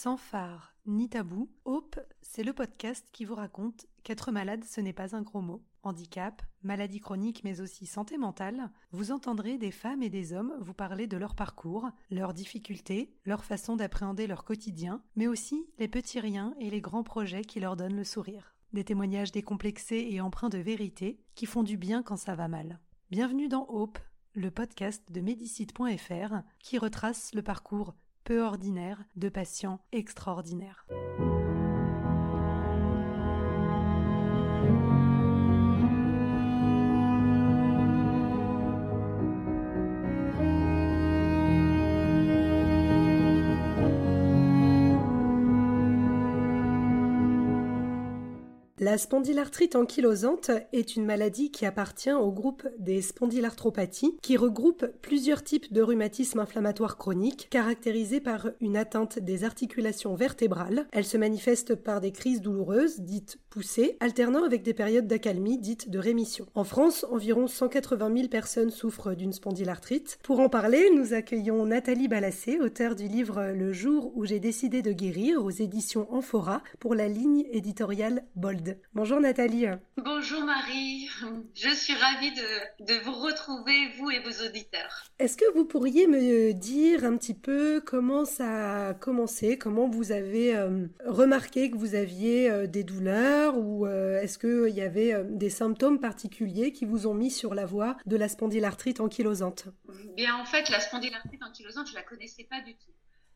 Sans phare ni tabou, Hope, c'est le podcast qui vous raconte qu'être malade, ce n'est pas un gros mot. Handicap, maladie chronique, mais aussi santé mentale, vous entendrez des femmes et des hommes vous parler de leur parcours, leurs difficultés, leur façon d'appréhender leur quotidien, mais aussi les petits riens et les grands projets qui leur donnent le sourire. Des témoignages décomplexés et empreints de vérité qui font du bien quand ça va mal. Bienvenue dans Hope, le podcast de Medicite.fr qui retrace le parcours peu ordinaire de patients extraordinaires. La spondylarthrite ankylosante est une maladie qui appartient au groupe des spondylarthropathies, qui regroupe plusieurs types de rhumatismes inflammatoires chroniques, caractérisés par une atteinte des articulations vertébrales. Elle se manifeste par des crises douloureuses, dites poussées, alternant avec des périodes d'accalmie, dites de rémission. En France, environ 180 000 personnes souffrent d'une spondylarthrite. Pour en parler, nous accueillons Nathalie Balassé, auteure du livre Le jour où j'ai décidé de guérir aux éditions Amphora pour la ligne éditoriale Bold. Bonjour Nathalie. Bonjour Marie. Je suis ravie de, vous retrouver, vous et vos auditeurs. Est-ce que vous pourriez me dire un petit peu comment ça a commencé, comment vous avez euh, remarqué que vous aviez euh, des douleurs ou euh, est-ce qu'il y avait des symptômes particuliers qui vous ont mis sur la voie de la spondylarthrite ankylosante? Bien en fait, la spondylarthrite ankylosante, je la connaissais pas du tout.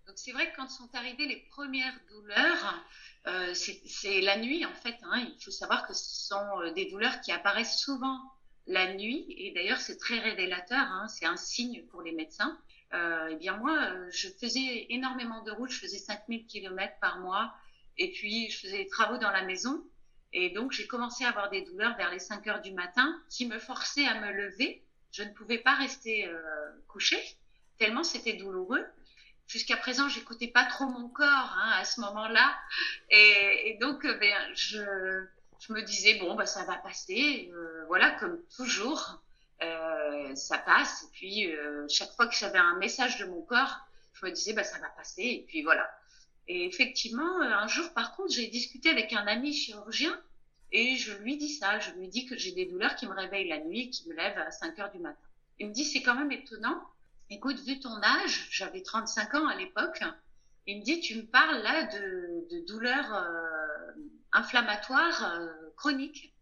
Donc c'est vrai que quand sont arrivées les premières douleurs, euh, c'est la nuit en fait. Hein. Il faut savoir que ce sont euh, des douleurs qui apparaissent souvent la nuit et d'ailleurs c'est très révélateur. Hein. C'est un signe pour les médecins. Euh, eh bien moi, je faisais énormément de routes. Je faisais 5000 km par mois et puis je faisais des travaux dans la maison. Et donc j'ai commencé à avoir des douleurs vers les 5 heures du matin qui me forçaient à me lever. Je ne pouvais pas rester couchée tellement c'était douloureux jusqu'à présent, j'écoutais pas trop mon corps hein, à ce moment-là. Et, donc, euh, ben, je, me disais, bon, bah, ça va passer. Euh, voilà, comme toujours, euh, ça passe. Et puis, chaque fois que j'avais un message de mon corps, je me disais, bah, ça va passer. Et puis, voilà. Et effectivement, un jour, par contre, j'ai discuté avec un ami chirurgien et je lui dis ça. Je lui dis que j'ai des douleurs qui me réveillent la nuit, qui me lèvent à 5 heures du matin. Il me dit, c'est quand même étonnant écoute, vu ton âge, j'avais 35 ans à l'époque, il me dit, tu me parles là de, douleurs euh, inflammatoires euh, chroniques.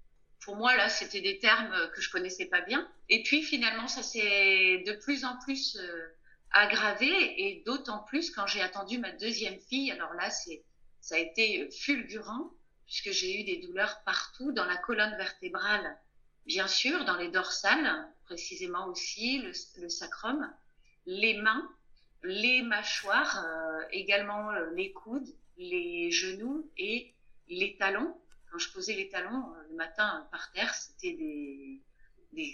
Pour moi, là, c'était des termes que je connaissais pas bien. Et puis, finalement, ça s'est de plus en plus euh, aggravé et d'autant plus quand j'ai attendu ma deuxième fille. Alors là, ça a été fulgurant puisque j'ai eu des douleurs partout dans la colonne vertébrale, bien sûr, dans les dorsales, précisément aussi, le sacrum, les mains, les mâchoires, euh, également euh, les coudes, les genoux et les talons. Quand je posais les talons euh, le matin par terre, c'était des,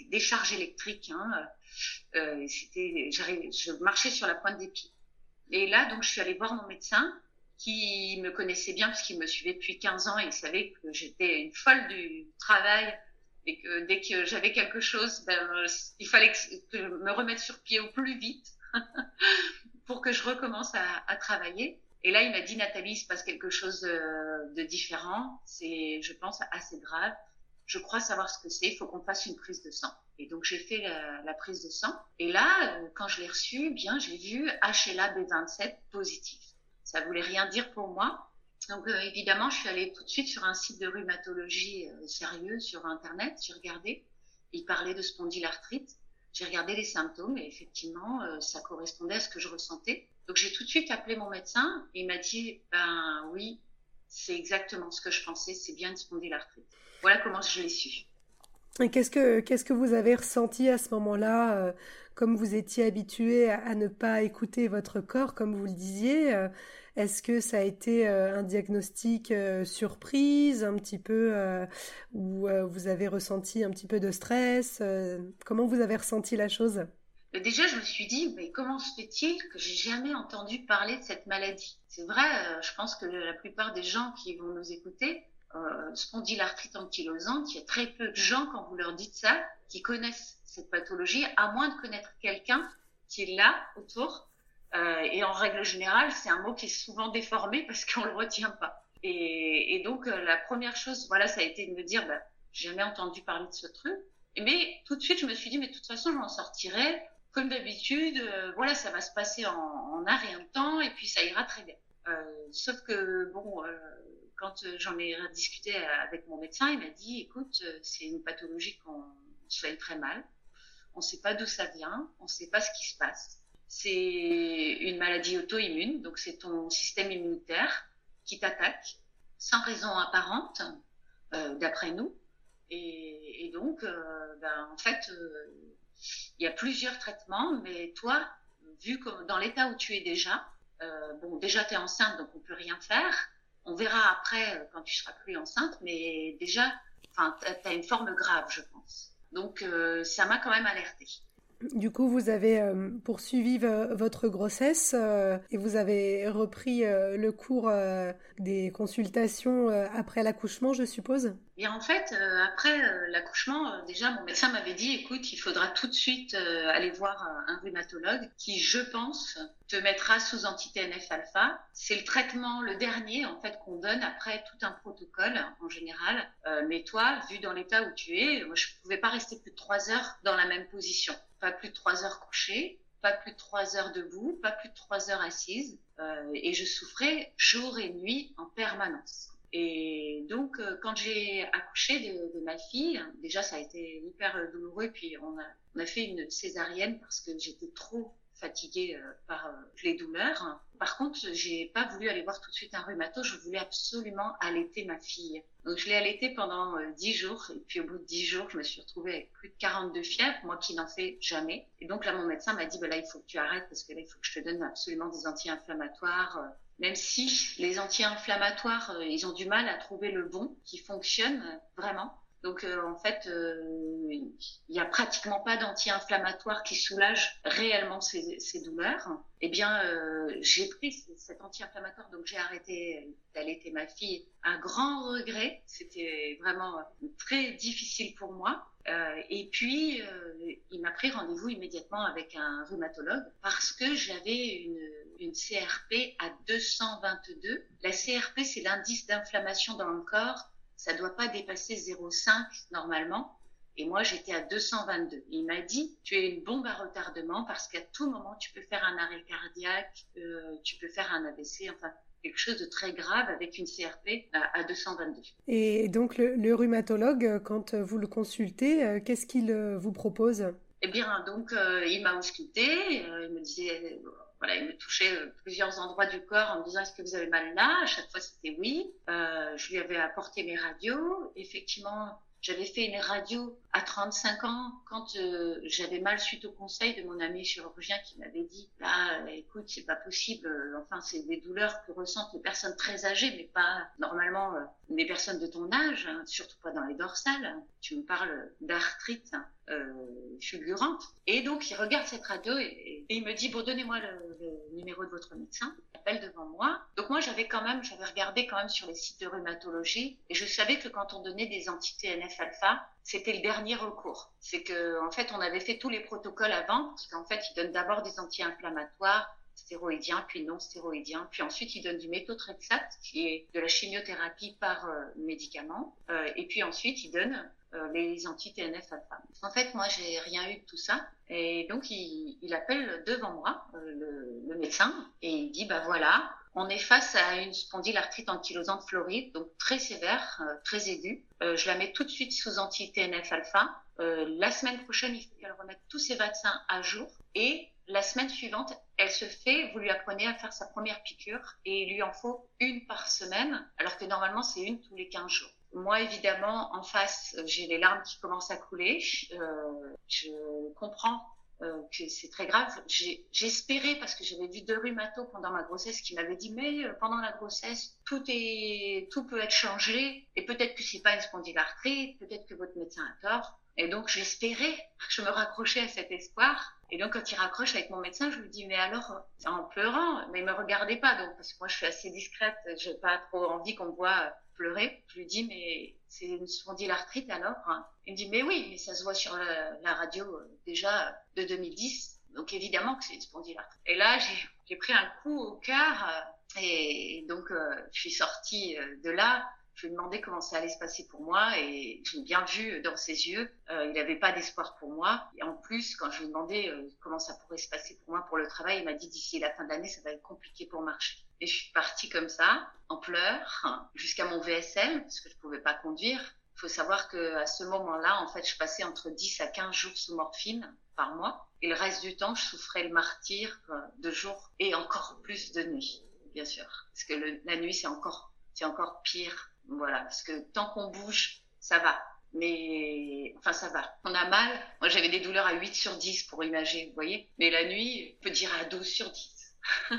des, charges électriques. Hein. c'était, je marchais sur la pointe des pieds. Et là, donc, je suis allée voir mon médecin qui me connaissait bien parce qu'il me suivait depuis 15 ans et il savait que j'étais une folle du travail et dès que j'avais quelque chose, ben, il fallait que, je me remette sur pied au plus vite pour que je recommence à, travailler. Et là, il m'a dit, Nathalie, il se passe quelque chose de, différent. C'est, je pense, assez grave. Je crois savoir ce que c'est. Il faut qu'on fasse une prise de sang. Et donc, j'ai fait la, prise de sang. Et là, euh, quand je l'ai reçue, bien, j'ai vu HLA B27 positif. Ça voulait rien dire pour moi. Donc euh, évidemment, je suis allée tout de suite sur un site de rhumatologie euh, sérieux sur Internet. J'ai regardé, il parlait de spondylarthrite. J'ai regardé les symptômes et effectivement, euh, ça correspondait à ce que je ressentais. Donc j'ai tout de suite appelé mon médecin et il m'a dit, ben oui, c'est exactement ce que je pensais, c'est bien une spondylarthrite. Voilà comment je l'ai su. Et qu'est-ce que qu'est-ce que vous avez ressenti à ce moment-là, comme vous étiez habitué à, ne pas écouter votre corps, comme vous le disiez est-ce que ça a été euh, un diagnostic euh, surprise, un petit peu, euh, où vous avez ressenti un petit peu de stress Comment vous avez ressenti la chose? Déjà, je me suis dit, mais comment se fait-il que j'ai jamais entendu parler de cette maladie? C'est vrai, je pense que la plupart des gens qui vont nous écouter, euh, spondylarthrite ankylosante, il y a très peu de gens, quand vous leur dites ça, qui connaissent cette pathologie, à moins de connaître quelqu'un qui est là autour et en règle générale, c'est un mot qui est souvent déformé parce qu'on le retient pas. Et, donc, la première chose, voilà, ça a été de me dire, bah, j'ai jamais entendu parler de ce truc. Mais tout de suite, je me suis dit, mais de toute façon, je m'en sortirai. Comme d'habitude, voilà, ça va se passer en, en un rien de temps et puis ça ira très bien. sauf que, bon, quand euh, j'en ai discuté avec mon médecin, il m'a dit, écoute, euh, c'est une pathologie qu'on soigne très mal. On ne sait pas d'où ça vient, on ne sait pas ce qui se passe. C'est une maladie auto-immune, donc c'est ton système immunitaire qui t'attaque sans raison apparente, euh, d'après nous. Et, donc, ben, en fait, il y a plusieurs traitements, mais toi, vu que dans l'état où tu es déjà, bon, déjà tu es enceinte, donc on peut rien faire. On verra après euh, quand tu seras plus enceinte, mais déjà, tu as une forme grave, je pense. Donc, euh, ça m'a quand même alertée. Du coup, vous avez euh, poursuivi votre grossesse et vous avez repris le cours des consultations après l'accouchement, je suppose? Et en fait, euh, après euh, l'accouchement, euh, déjà, mon médecin m'avait dit, écoute, il faudra tout de suite aller voir un rhumatologue qui, je pense, te mettra sous anti-TNF-alpha. C'est le traitement, le dernier, en fait, qu'on donne après tout un protocole, en général. mais toi, vu dans l'état où tu es, je pouvais pas rester plus de trois heures dans la même position. Pas plus de trois heures couchée, pas plus de trois heures debout, pas plus de trois heures assise. et je souffrais jour et nuit en permanence. Et donc, euh, quand j'ai accouché de, ma fille, déjà ça a été hyper euh, douloureux. Puis on a, on a fait une césarienne parce que j'étais trop fatiguée euh, par les douleurs. Par contre, j'ai pas voulu aller voir tout de suite un rhumato. Je voulais absolument allaiter ma fille. Donc, je l'ai allaitée pendant 10 jours. Et puis, au bout de 10 jours, je me suis retrouvée avec plus de 42 fièvres, moi qui n'en fais jamais. Et donc, là, mon médecin m'a dit, bah, là, il faut que tu arrêtes parce que là, il faut que je te donne absolument des anti-inflammatoires même si les anti-inflammatoires, euh, ils ont du mal à trouver le bon qui fonctionne euh, vraiment. Donc euh, en fait, il n'y a pratiquement pas d'anti-inflammatoire qui soulage réellement ces, douleurs. Eh bien, j'ai pris cet anti-inflammatoire, donc j'ai arrêté d'allaiter ma fille. Un grand regret, c'était vraiment très difficile pour moi. et puis, il m'a pris rendez-vous immédiatement avec un rhumatologue parce que j'avais une une CRP à 222. La CRP, c'est l'indice d'inflammation dans le corps. Ça ne doit pas dépasser 0,5 normalement. Et moi, j'étais à 222. Il m'a dit, tu es une bombe à retardement parce qu'à tout moment, tu peux faire un arrêt cardiaque, euh, tu peux faire un AVC, enfin quelque chose de très grave avec une CRP à, 222. Et donc le, rhumatologue, quand vous le consultez, euh, qu'est-ce qu'il euh, vous propose? Eh bien, donc il m'a ausculté, il me disait voilà, il me touchait euh, plusieurs endroits du corps en me disant est-ce que vous avez mal là? À chaque fois, c'était oui. Euh, je lui avais apporté mes radios. Effectivement, j'avais fait une radio à 35 ans quand euh, j'avais mal suite au conseil de mon ami chirurgien qui m'avait dit là, euh, écoute, c'est pas possible. enfin, c'est des douleurs que ressentent les personnes très âgées, mais pas normalement les personnes de ton âge, hein, surtout pas dans les dorsales. Tu me parles d'arthrite euh, fulgurante. Et donc, il regarde cette radio et, il me dit, bon, donnez-moi le, numéro de votre médecin. Il appelle devant moi. Donc, moi, j'avais quand même, j'avais regardé quand même sur les sites de rhumatologie et je savais que quand on donnait des anti-TNF-alpha, c'était le dernier recours. C'est que, en fait, on avait fait tous les protocoles avant, parce qu'en fait, ils donnent d'abord des anti-inflammatoires, stéroïdiens, puis non stéroïdiens, puis ensuite ils donnent du méthotrexate, qui est de la chimiothérapie par euh, médicament, euh, et puis ensuite ils donnent euh, les anti-TNF alpha. En fait, moi, j'ai rien eu de tout ça. Et donc, il, appelle devant moi euh, le, le, médecin et il dit, bah voilà, on est face à une spondylarthrite ankylosante floride, donc très sévère, euh, très aiguë. je la mets tout de suite sous anti-TNF alpha. la semaine prochaine, il faut qu'elle remette tous ses vaccins à jour. Et la semaine suivante, elle se fait, vous lui apprenez à faire sa première piqûre et il lui en faut une par semaine, alors que normalement c'est une tous les 15 jours. Moi, évidemment, en face, j'ai les larmes qui commencent à couler. Euh, je comprends euh, que c'est très grave. J'espérais, parce que j'avais vu deux rhumatos pendant ma grossesse qui m'avaient dit, mais euh, pendant la grossesse, tout est, tout peut être changé, et peut-être que c'est pas une spondylarthrite, peut-être que votre médecin a tort. Et donc, j'espérais, je me raccrochais à cet espoir. Et donc, quand il raccroche avec mon médecin, je lui dis, mais alors, en pleurant, mais il me regardait pas, donc, parce que moi, je suis assez discrète, j'ai pas trop envie qu'on me voit pleurer. Je lui dis, mais c'est une spondylarthrite alors Il me dit, mais oui, mais ça se voit sur la, radio euh, déjà de 2010. Donc évidemment que c'est une spondylarthrite. Et là, j'ai pris un coup au cœur et donc je suis sortie de là je lui ai demandé comment ça allait se passer pour moi et j'ai bien vu dans ses yeux, euh, il n'avait pas d'espoir pour moi. Et en plus, quand je lui ai demandé euh, comment ça pourrait se passer pour moi pour le travail, il m'a dit d'ici la fin de l'année, ça va être compliqué pour marcher. Et je suis partie comme ça, en pleurs, jusqu'à mon VSL, parce que je pouvais pas conduire. Il faut savoir que à ce moment-là, en fait, je passais entre 10 à 15 jours sous morphine par mois. Et le reste du temps, je souffrais le martyr euh, de jour et encore plus de nuit, bien sûr. Parce que la nuit, c'est encore pire voilà, parce que tant qu'on bouge, ça va. Mais enfin, ça va. On a mal. Moi, j'avais des douleurs à 8 sur 10 pour imager, vous voyez. Mais la nuit, on peut dire à 12 sur 10.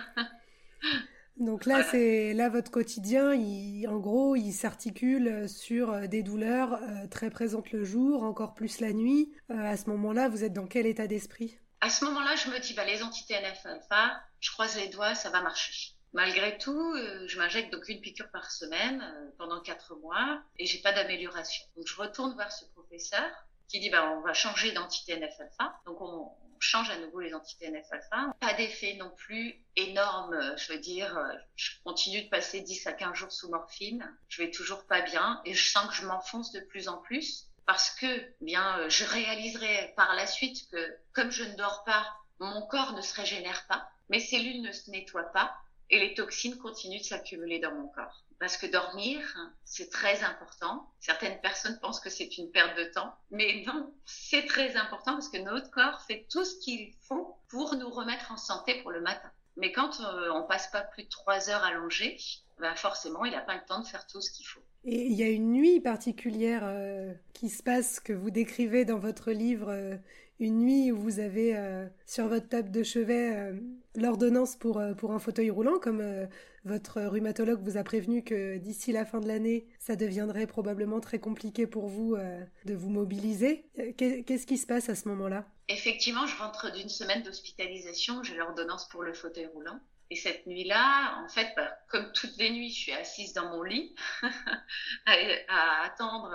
Donc là, c'est là votre quotidien. en gros, il s'articule sur euh, des douleurs euh, très présentes le jour, encore plus la nuit. Euh, à ce moment-là, vous êtes dans quel état d'esprit? À ce moment-là, je me dis, bah, les entités NF-alpha, je croise les doigts, ça va marcher. Malgré tout, euh, je m'injecte donc une piqûre par semaine euh, pendant quatre mois et j'ai pas d'amélioration. Donc je retourne voir ce professeur qui dit bah on va changer d'entité NF-alpha. Donc on, change à nouveau les entités NF-alpha. Pas d'effet non plus énorme, euh, je veux dire, je continue de passer 10 à 15 jours sous morphine, je vais toujours pas bien et je sens que je m'enfonce de plus en plus parce que bien je réaliserai par la suite que comme je ne dors pas, mon corps ne se régénère pas, mes cellules ne se nettoient pas et les toxines continuent de s'accumuler dans mon corps. Parce que dormir, c'est très important. Certaines personnes pensent que c'est une perte de temps, mais non, c'est très important parce que notre corps fait tout ce qu'il faut pour nous remettre en santé pour le matin. Mais quand euh, on passe pas plus de trois heures allongé, ben forcément, il n'a pas le temps de faire tout ce qu'il faut. Et il y a une nuit particulière euh, qui se passe que vous décrivez dans votre livre, euh, une nuit où vous avez euh, sur votre table de chevet euh, l'ordonnance pour, euh, pour un fauteuil roulant, comme votre rhumatologue vous a prévenu que d'ici la fin de l'année, ça deviendrait probablement très compliqué pour vous de vous mobiliser. Qu'est-ce qui se passe à ce moment-là? Effectivement, je rentre d'une semaine d'hospitalisation, j'ai l'ordonnance pour le fauteuil roulant. Et cette nuit-là, en fait, bah, comme toutes les nuits, je suis assise dans mon lit à, attendre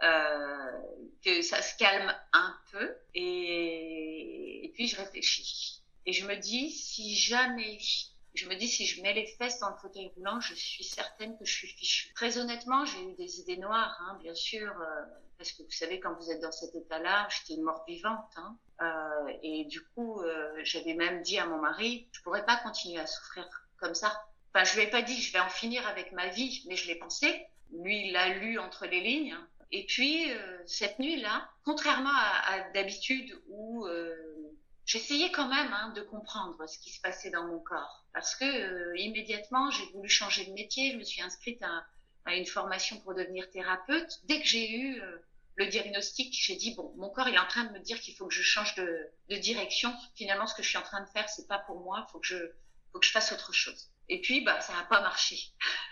que ça se calme un peu. Et, et, puis je réfléchis. Et je me dis, si jamais, je me dis, si je mets les fesses dans le fauteuil roulant, je suis certaine que je suis fichue. Très honnêtement, j'ai eu des idées noires, hein, bien sûr. Euh, parce que vous savez, quand vous êtes dans cet état-là, j'étais une mort vivante. Hein. Euh, et du coup, euh, j'avais même dit à mon mari, je pourrais pas continuer à souffrir comme ça. Enfin, je lui ai pas dit, je vais en finir avec ma vie, mais je l'ai pensé. Lui, il l'a lu entre les lignes. Et puis, euh, cette nuit-là, contrairement à, d'habitude où euh, j'essayais quand même hein, de comprendre ce qui se passait dans mon corps, parce que euh, immédiatement, j'ai voulu changer de métier. Je me suis inscrite à, une formation pour devenir thérapeute. Dès que j'ai eu le diagnostic, j'ai dit bon, mon corps il est en train de me dire qu'il faut que je change de, direction. Finalement, ce que je suis en train de faire, c'est pas pour moi. Il faut que je fasse autre chose. Et puis, bah, ça n'a pas marché.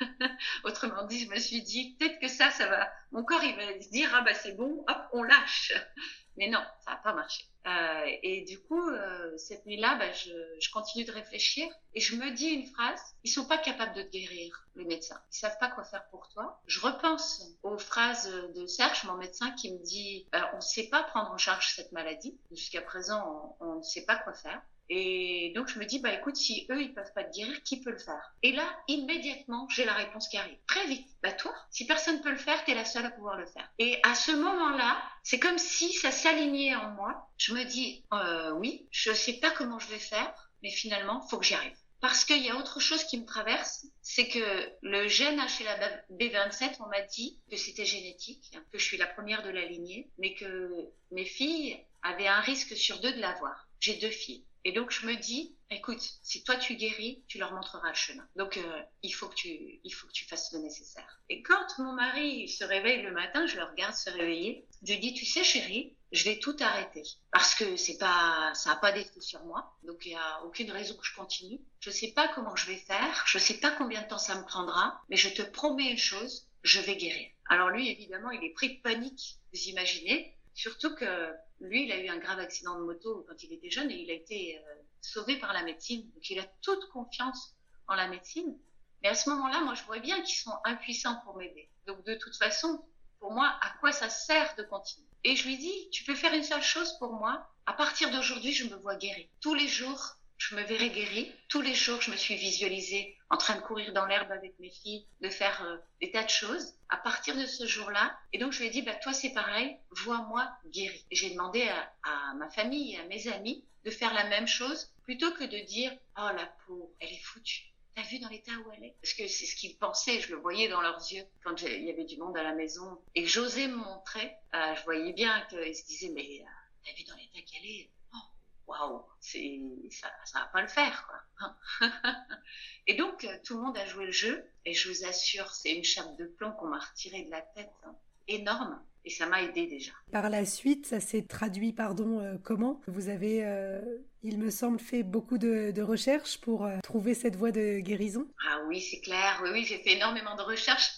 Autrement dit, je me suis dit peut-être que ça, ça va. Mon corps, il va se dire ah bah c'est bon, hop, on lâche. Mais non, ça n'a pas marché. Euh, et du coup, euh, cette nuit-là, bah, je, je, continue de réfléchir et je me dis une phrase. Ils sont pas capables de te guérir, les médecins. Ils savent pas quoi faire pour toi. Je repense aux phrases de Serge, mon médecin, qui me dit bah, on ne sait pas prendre en charge cette maladie. Jusqu'à présent, on ne sait pas quoi faire. Et donc je me dis bah écoute si eux ils peuvent pas te guérir qui peut le faire? Et là immédiatement j'ai la réponse qui arrive. Très vite. Bah toi si personne peut le faire t'es la seule à pouvoir le faire. Et à ce moment-là c'est comme si ça s'alignait en moi. Je me dis euh, oui je sais pas comment je vais faire mais finalement faut que j'y arrive. Parce qu'il y a autre chose qui me traverse, c'est que le gène HLA-B27, on m'a dit que c'était génétique, que je suis la première de la lignée, mais que mes filles avaient un risque sur deux de l'avoir. J'ai deux filles. Et donc je me dis, écoute, si toi tu guéris, tu leur montreras le chemin. Donc euh, il faut que tu, il faut que tu fasses le nécessaire. Et quand mon mari se réveille le matin, je le regarde se réveiller. Je lui dis, tu sais chérie, je vais tout arrêter parce que c'est pas, ça a pas d'effet sur moi. Donc il y a aucune raison que je continue. Je sais pas comment je vais faire, je sais pas combien de temps ça me prendra, mais je te promets une chose, je vais guérir. Alors lui évidemment, il est pris de panique, vous imaginez. Surtout que lui, il a eu un grave accident de moto quand il était jeune et il a été euh, sauvé par la médecine. Donc il a toute confiance en la médecine. Mais à ce moment-là, moi, je vois bien qu'ils sont impuissants pour m'aider. Donc de toute façon, pour moi, à quoi ça sert de continuer? Et je lui dis, tu peux faire une seule chose pour moi. À partir d'aujourd'hui, je me vois guérie. Tous les jours, je me verrai guérie. Tous les jours, je me suis visualisée en train de courir dans l'herbe avec mes filles, de faire euh, des tas de choses. À partir de ce jour-là, et donc je lui ai dit, bah, toi c'est pareil, vois-moi guérie. Et j'ai demandé à, ma famille et à mes amis de faire la même chose, plutôt que de dire, oh la pauvre, elle est foutue. T'as vu dans l'état où elle est? Parce que c'est ce qu'ils pensaient, je le voyais dans leurs yeux quand il y avait du monde à la maison et que j'osais me montrer. Euh, je voyais bien qu'ils se disaient, mais euh, t'as vu dans l'état qu'elle est? Waouh, ça, ça va pas le faire quoi. et donc euh, tout le monde a joué le jeu et je vous assure, c'est une chape de plomb qu'on m'a retirée de la tête, hein. énorme. Et ça m'a aidé déjà. Par la suite, ça s'est traduit, pardon, euh, comment? Vous avez, euh, il me semble, fait beaucoup de, de recherches pour trouver cette voie de guérison? Ah oui, c'est clair. Oui, oui, j'ai fait énormément de recherches.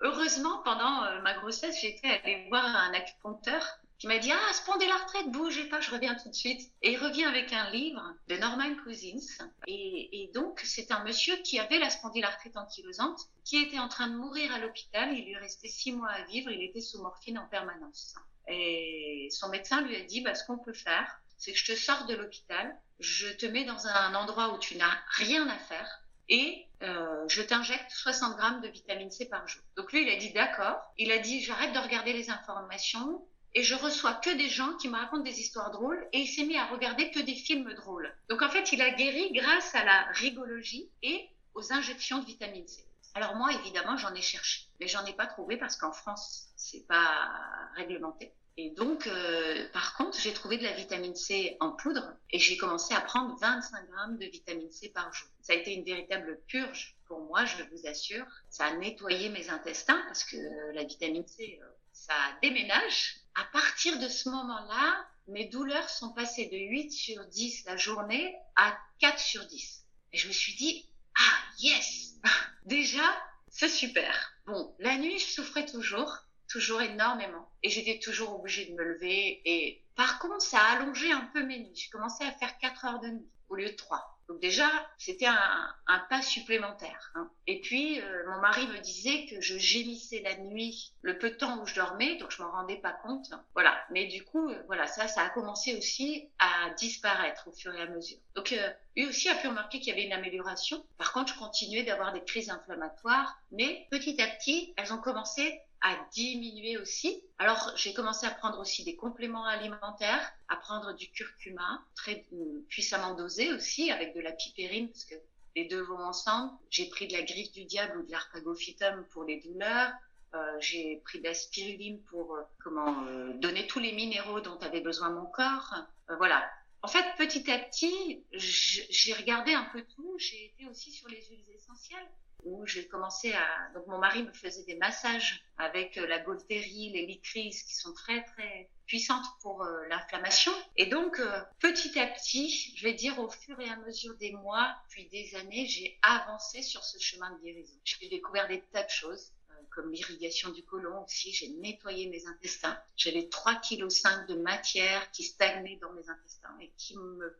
Heureusement, pendant ma grossesse, j'étais allée voir un acupuncteur qui m'a dit Ah, retraite, bougez pas, je reviens tout de suite. Et il revient avec un livre de Norman Cousins. Et, et donc, c'est un monsieur qui avait la spondylarthrite ankylosante, qui était en train de mourir à l'hôpital. Il lui restait six mois à vivre, il était sous morphine en permanence. Et son médecin lui a dit bah, Ce qu'on peut faire, c'est que je te sors de l'hôpital, je te mets dans un endroit où tu n'as rien à faire, et euh, je t'injecte 60 grammes de vitamine C par jour. Donc lui, il a dit d'accord. Il a dit j'arrête de regarder les informations, et je reçois que des gens qui me racontent des histoires drôles et il s'est mis à regarder que des films drôles. Donc en fait, il a guéri grâce à la rigologie et aux injections de vitamine C. Alors moi, évidemment, j'en ai cherché, mais j'en ai pas trouvé parce qu'en France, c'est pas réglementé. Et donc, euh, par contre, j'ai trouvé de la vitamine C en poudre et j'ai commencé à prendre 25 grammes de vitamine C par jour. Ça a été une véritable purge pour moi, je vous assure. Ça a nettoyé mes intestins parce que la vitamine C, euh, ça déménage à partir de ce moment-là, mes douleurs sont passées de 8 sur 10 la journée à 4 sur 10. Et je me suis dit, ah yes, déjà, c'est super. Bon, la nuit, je souffrais toujours, toujours énormément. Et j'étais toujours obligée de me lever. Et par contre, ça a allongé un peu mes nuits. J'ai commencé à faire 4 heures de nuit au lieu de 3. Donc déjà, c'était un, un, pas supplémentaire. Hein. Et puis, euh, mon mari me disait que je gémissais la nuit, le peu de temps où je dormais, donc je m'en rendais pas compte. Voilà. Mais du coup, euh, voilà, ça, ça a commencé aussi à disparaître au fur et à mesure. Donc, euh, lui aussi a pu remarquer qu'il y avait une amélioration. Par contre, je continuais d'avoir des crises inflammatoires, mais petit à petit, elles ont commencé à diminuer aussi. Alors, j'ai commencé à prendre aussi des compléments alimentaires, à prendre du curcuma, très puissamment dosé aussi, avec de la pipérine, parce que les deux vont ensemble. J'ai pris de la griffe du diable ou de l'arpagophytum pour les douleurs. Euh, j'ai pris de la spiruline pour euh, comment euh, donner tous les minéraux dont avait besoin mon corps. Euh, voilà. En fait, petit à petit, j'ai regardé un peu tout. J'ai été aussi sur les huiles essentielles où j'ai commencé à. Donc, mon mari me faisait des massages avec euh, la Golterie, les licryses qui sont très, très puissantes pour euh, l'inflammation. Et donc, euh, petit à petit, je vais dire au fur et à mesure des mois, puis des années, j'ai avancé sur ce chemin de guérison. J'ai découvert des tas de choses comme l'irrigation du côlon aussi, j'ai nettoyé mes intestins. J'avais 3,5 kg de matière qui stagnait dans mes intestins et qui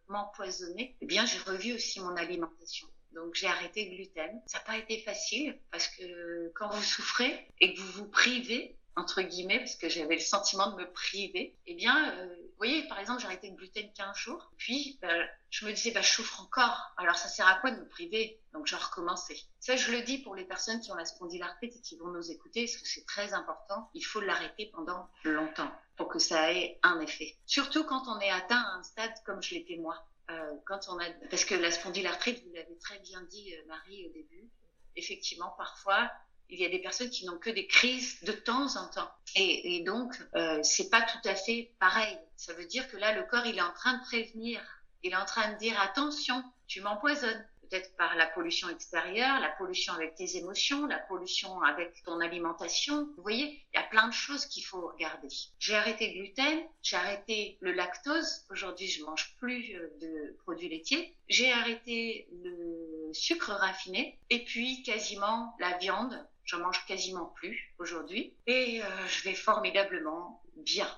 m'empoisonnait. Eh bien, j'ai revu aussi mon alimentation. Donc j'ai arrêté le gluten. Ça n'a pas été facile parce que quand vous souffrez et que vous vous privez, entre guillemets, parce que j'avais le sentiment de me priver, eh bien, euh, vous voyez, par exemple, j'ai arrêté le gluten 15 jours, puis bah, je me disais, bah, je souffre encore, alors ça sert à quoi de me priver? Donc je recommençais. Ça, je le dis pour les personnes qui ont la spondylarthrite et qui vont nous écouter, parce que c'est très important, il faut l'arrêter pendant longtemps pour que ça ait un effet. Surtout quand on est atteint à un stade comme je l'étais moi. Euh, quand on a, parce que la spondylarthrite, vous l'avez très bien dit, euh, Marie, au début, effectivement, parfois, il y a des personnes qui n'ont que des crises de temps en temps. Et, et donc, euh, c'est pas tout à fait pareil. Ça veut dire que là, le corps, il est en train de prévenir. Il est en train de dire, attention, tu m'empoisonnes peut-être par la pollution extérieure, la pollution avec tes émotions, la pollution avec ton alimentation. Vous voyez, il y a plein de choses qu'il faut regarder. J'ai arrêté le gluten, j'ai arrêté le lactose. Aujourd'hui, je mange plus euh, de produits laitiers. J'ai arrêté le sucre raffiné et puis quasiment la viande. J'en mange quasiment plus aujourd'hui et euh, je vais formidablement bien.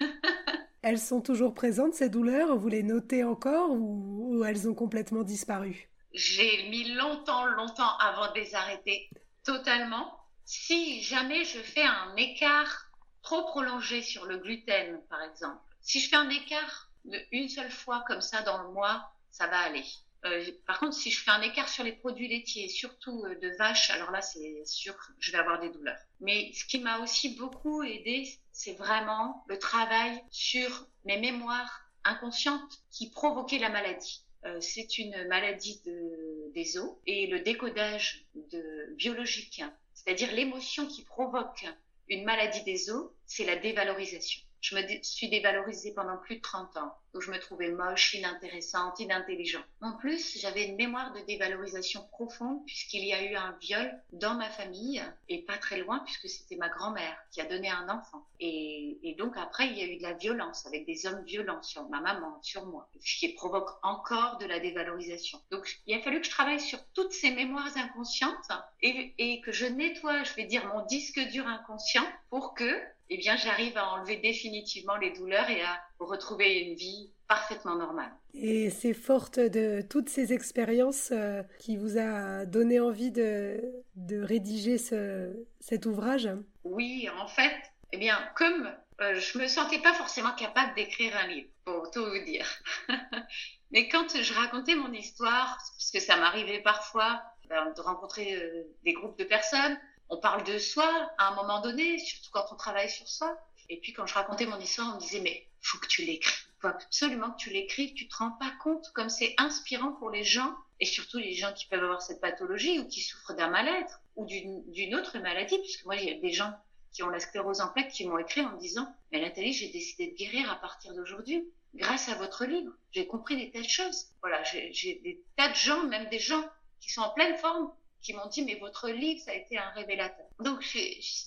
Elles sont toujours présentes, ces douleurs? Vous les notez encore ou, elles ont complètement disparu? J'ai mis longtemps, longtemps avant de les arrêter totalement. Si jamais je fais un écart trop prolongé sur le gluten, par exemple, si je fais un écart une seule fois comme ça dans le mois, ça va aller. Euh, par contre, si je fais un écart sur les produits laitiers, surtout euh, de vache, alors là, c'est sûr, je vais avoir des douleurs. Mais ce qui m'a aussi beaucoup aidé, c'est vraiment le travail sur mes mémoires inconscientes qui provoquaient la maladie. Euh, c'est une maladie de, des os et le décodage de, biologique, c'est-à-dire l'émotion qui provoque une maladie des os, c'est la dévalorisation. Je me suis dévalorisée pendant plus de 30 ans, où je me trouvais moche, inintéressante, inintelligente. En plus, j'avais une mémoire de dévalorisation profonde, puisqu'il y a eu un viol dans ma famille, et pas très loin, puisque c'était ma grand-mère qui a donné un enfant. Et, donc après, il y a eu de la violence, avec des hommes violents sur ma maman, sur moi, ce qui provoque encore de la dévalorisation. Donc il a fallu que je travaille sur toutes ces mémoires inconscientes, et que je nettoie, je vais dire, mon disque dur inconscient, pour que eh bien, j'arrive à enlever définitivement les douleurs et à retrouver une vie parfaitement normale. Et c'est forte de toutes ces expériences euh, qui vous a donné envie de, de rédiger ce, cet ouvrage? Oui, en fait, eh bien, comme euh, je me sentais pas forcément capable d'écrire un livre, pour tout vous dire. Mais quand je racontais mon histoire, parce que ça m'arrivait parfois ben, de rencontrer euh, des groupes de personnes, on parle de soi à un moment donné, surtout quand on travaille sur soi. Et puis quand je racontais mon histoire, on me disait mais faut que tu l'écris, faut absolument que tu l'écrives. Tu te rends pas compte comme c'est inspirant pour les gens et surtout les gens qui peuvent avoir cette pathologie ou qui souffrent d'un mal-être ou d'une autre maladie, puisque moi il y a des gens qui ont la sclérose en plaques qui m'ont écrit en me disant mais Nathalie j'ai décidé de guérir à partir d'aujourd'hui grâce à votre livre. J'ai compris des tas de choses. Voilà, j'ai des tas de gens, même des gens qui sont en pleine forme qui m'ont dit mais votre livre ça a été un révélateur. Donc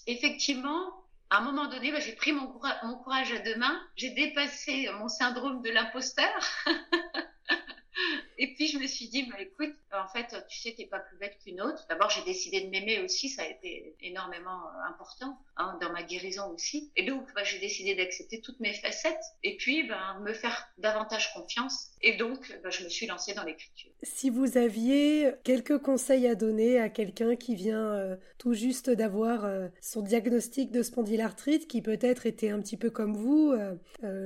effectivement, à un moment donné, bah, j'ai pris mon, courage à deux mains, j'ai dépassé mon syndrome de l'imposteur Et puis je me suis dit, bah, écoute, en fait, tu sais, t'es pas plus bête qu'une autre. D'abord, j'ai décidé de m'aimer aussi, ça a été énormément euh, important hein, dans ma guérison aussi. Et donc, bah, j'ai décidé d'accepter toutes mes facettes et puis bah, me faire davantage confiance. Et donc, bah, je me suis lancée dans l'écriture. Si vous aviez quelques conseils à donner à quelqu'un qui vient euh, tout juste d'avoir euh, son diagnostic de spondylarthrite, qui peut-être était un petit peu comme vous,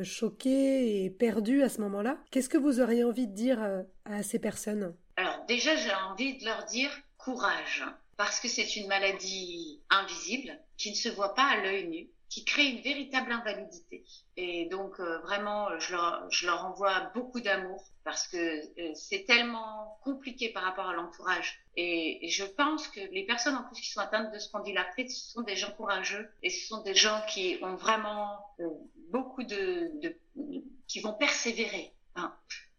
choqué et perdu à ce moment-là, qu'est-ce que vous auriez envie de dire à ces personnes? Alors déjà, j'ai envie de leur dire courage, parce que c'est une maladie invisible qui ne se voit pas à l'œil nu, qui crée une véritable invalidité. Et donc euh, vraiment, je leur, je leur envoie beaucoup d'amour parce que euh, c'est tellement compliqué par rapport à l'entourage. Et, je pense que les personnes en plus qui sont atteintes de spondylarthrite, ce sont des gens courageux et ce sont des gens qui ont vraiment euh, beaucoup de, de, qui vont persévérer. Hein.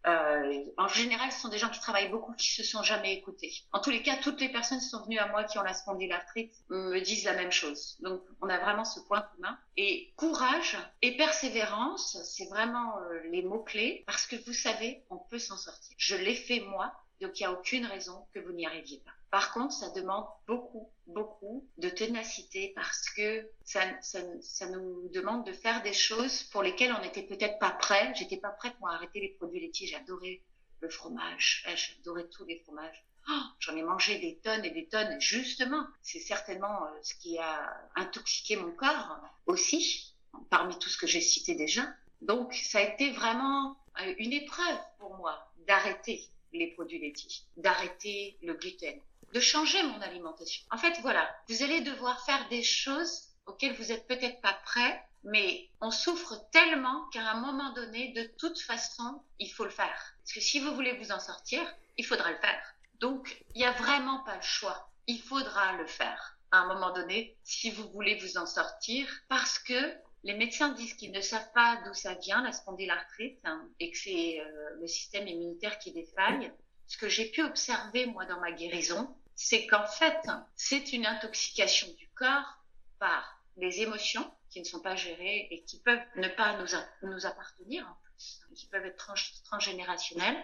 Euh, en général, ce sont des gens qui travaillent beaucoup, qui se sont jamais écoutés. En tous les cas, toutes les personnes qui sont venues à moi qui ont la spondylarthrite me disent la même chose. Donc, on a vraiment ce point commun. Et courage et persévérance, c'est vraiment euh, les mots clés parce que vous savez, on peut s'en sortir. Je l'ai fait moi, donc il n'y a aucune raison que vous n'y arriviez pas. Par contre, ça demande beaucoup, beaucoup de ténacité parce que ça, ça, ça, nous demande de faire des choses pour lesquelles on n'était peut-être pas prêt. J'étais pas prête à arrêter les produits laitiers. J'adorais le fromage. J'adorais tous les fromages. Oh, J'en ai mangé des tonnes et des tonnes. Justement, c'est certainement euh, ce qui a intoxiqué mon corps aussi, parmi tout ce que j'ai cité déjà. Donc, ça a été vraiment euh, une épreuve pour moi d'arrêter les produits laitiers, d'arrêter le gluten, de changer mon alimentation. En fait, voilà, vous allez devoir faire des choses auxquelles vous n'êtes peut-être pas prêt, mais on souffre tellement qu'à un moment donné, de toute façon, il faut le faire. Parce que si vous voulez vous en sortir, il faudra le faire. Donc, il n'y a vraiment pas le choix. Il faudra le faire à un moment donné si vous voulez vous en sortir parce que les médecins disent qu'ils ne savent pas d'où ça vient, la spondylarthrite, hein, et que c'est euh, le système immunitaire qui défaille ce que j'ai pu observer moi dans ma guérison, c'est qu'en fait, c'est une intoxication du corps par les émotions qui ne sont pas gérées et qui peuvent ne pas nous, nous appartenir en plus, qui peuvent être transgénérationnelles,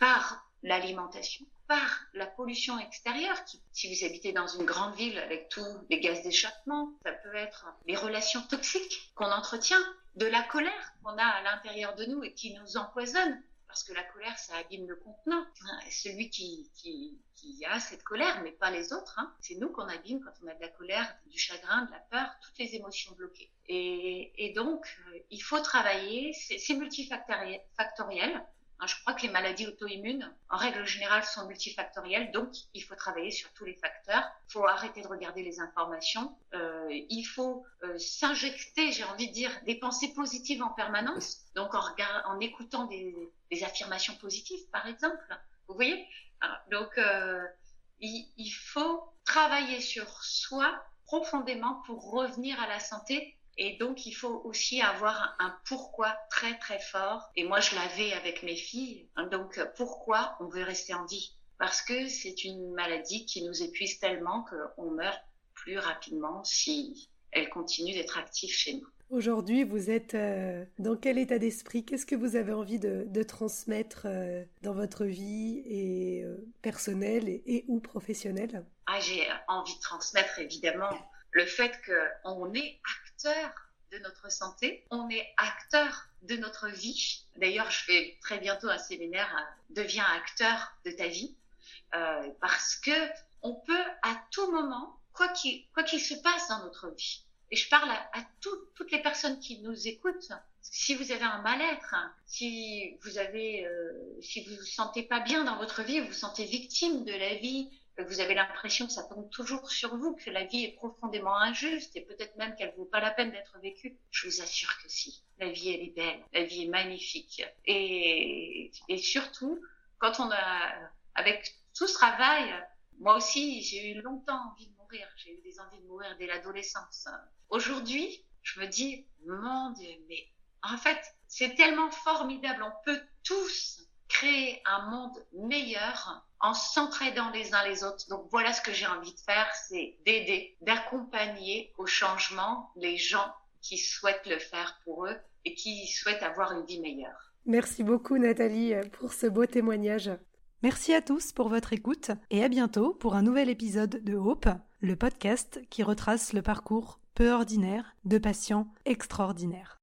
par l'alimentation, par la pollution extérieure. Qui, si vous habitez dans une grande ville avec tous les gaz d'échappement, ça peut être les relations toxiques qu'on entretient, de la colère qu'on a à l'intérieur de nous et qui nous empoisonne parce que la colère, ça abîme le contenant. Hein, celui qui, a cette colère, mais pas les autres. Hein. C'est nous qu'on abîme quand on a de la colère, du chagrin, de la peur, toutes les émotions bloquées. Et, et donc, euh, il faut travailler, c'est multifactoriel. Hein, je crois que les maladies auto-immunes, en règle générale, sont multifactorielles, donc il faut travailler sur tous les facteurs. Il faut arrêter de regarder les informations. Euh, il faut euh, s'injecter, j'ai envie de dire, des pensées positives en permanence, donc en, écoutant des, affirmations positives, par exemple. Vous voyez? Donc, euh, il faut travailler sur soi profondément pour revenir à la santé et donc, il faut aussi avoir un pourquoi très très fort. Et moi, je l'avais avec mes filles. Donc, pourquoi on veut rester en vie? Parce que c'est une maladie qui nous épuise tellement qu'on meurt plus rapidement si elle continue d'être active chez nous. Aujourd'hui, vous êtes euh, dans quel état d'esprit? Qu'est-ce que vous avez envie de, transmettre euh, dans votre vie et euh, personnelle et, et, ou professionnelle? Ah, J'ai envie de transmettre évidemment le fait qu'on est de notre santé, on est acteur de notre vie. D'ailleurs, je fais très bientôt un séminaire euh, Deviens acteur de ta vie, euh, parce que on peut à tout moment, quoi qu'il se passe dans notre vie, et je parle à, toutes les personnes qui nous écoutent. Si vous avez un mal-être, si vous avez, euh, si vous vous sentez pas bien dans votre vie, vous vous sentez victime de la vie, vous avez l'impression que ça tombe toujours sur vous, que la vie est profondément injuste et peut-être même qu'elle vaut pas la peine d'être vécue, je vous assure que si. La vie, elle est belle, la vie est magnifique. Et, et surtout, quand on a, avec tout ce travail, moi aussi, j'ai eu longtemps envie de mourir. J'ai eu des envies de mourir dès l'adolescence. Aujourd'hui, je me dis, mon Dieu, mais en fait, c'est tellement formidable. On peut tous créer un monde meilleur en s'entraidant les uns les autres. Donc voilà ce que j'ai envie de faire, c'est d'aider, d'accompagner au changement les gens qui souhaitent le faire pour eux et qui souhaitent avoir une vie meilleure. Merci beaucoup Nathalie pour ce beau témoignage. Merci à tous pour votre écoute et à bientôt pour un nouvel épisode de Hope, le podcast qui retrace le parcours peu ordinaire de patients extraordinaires.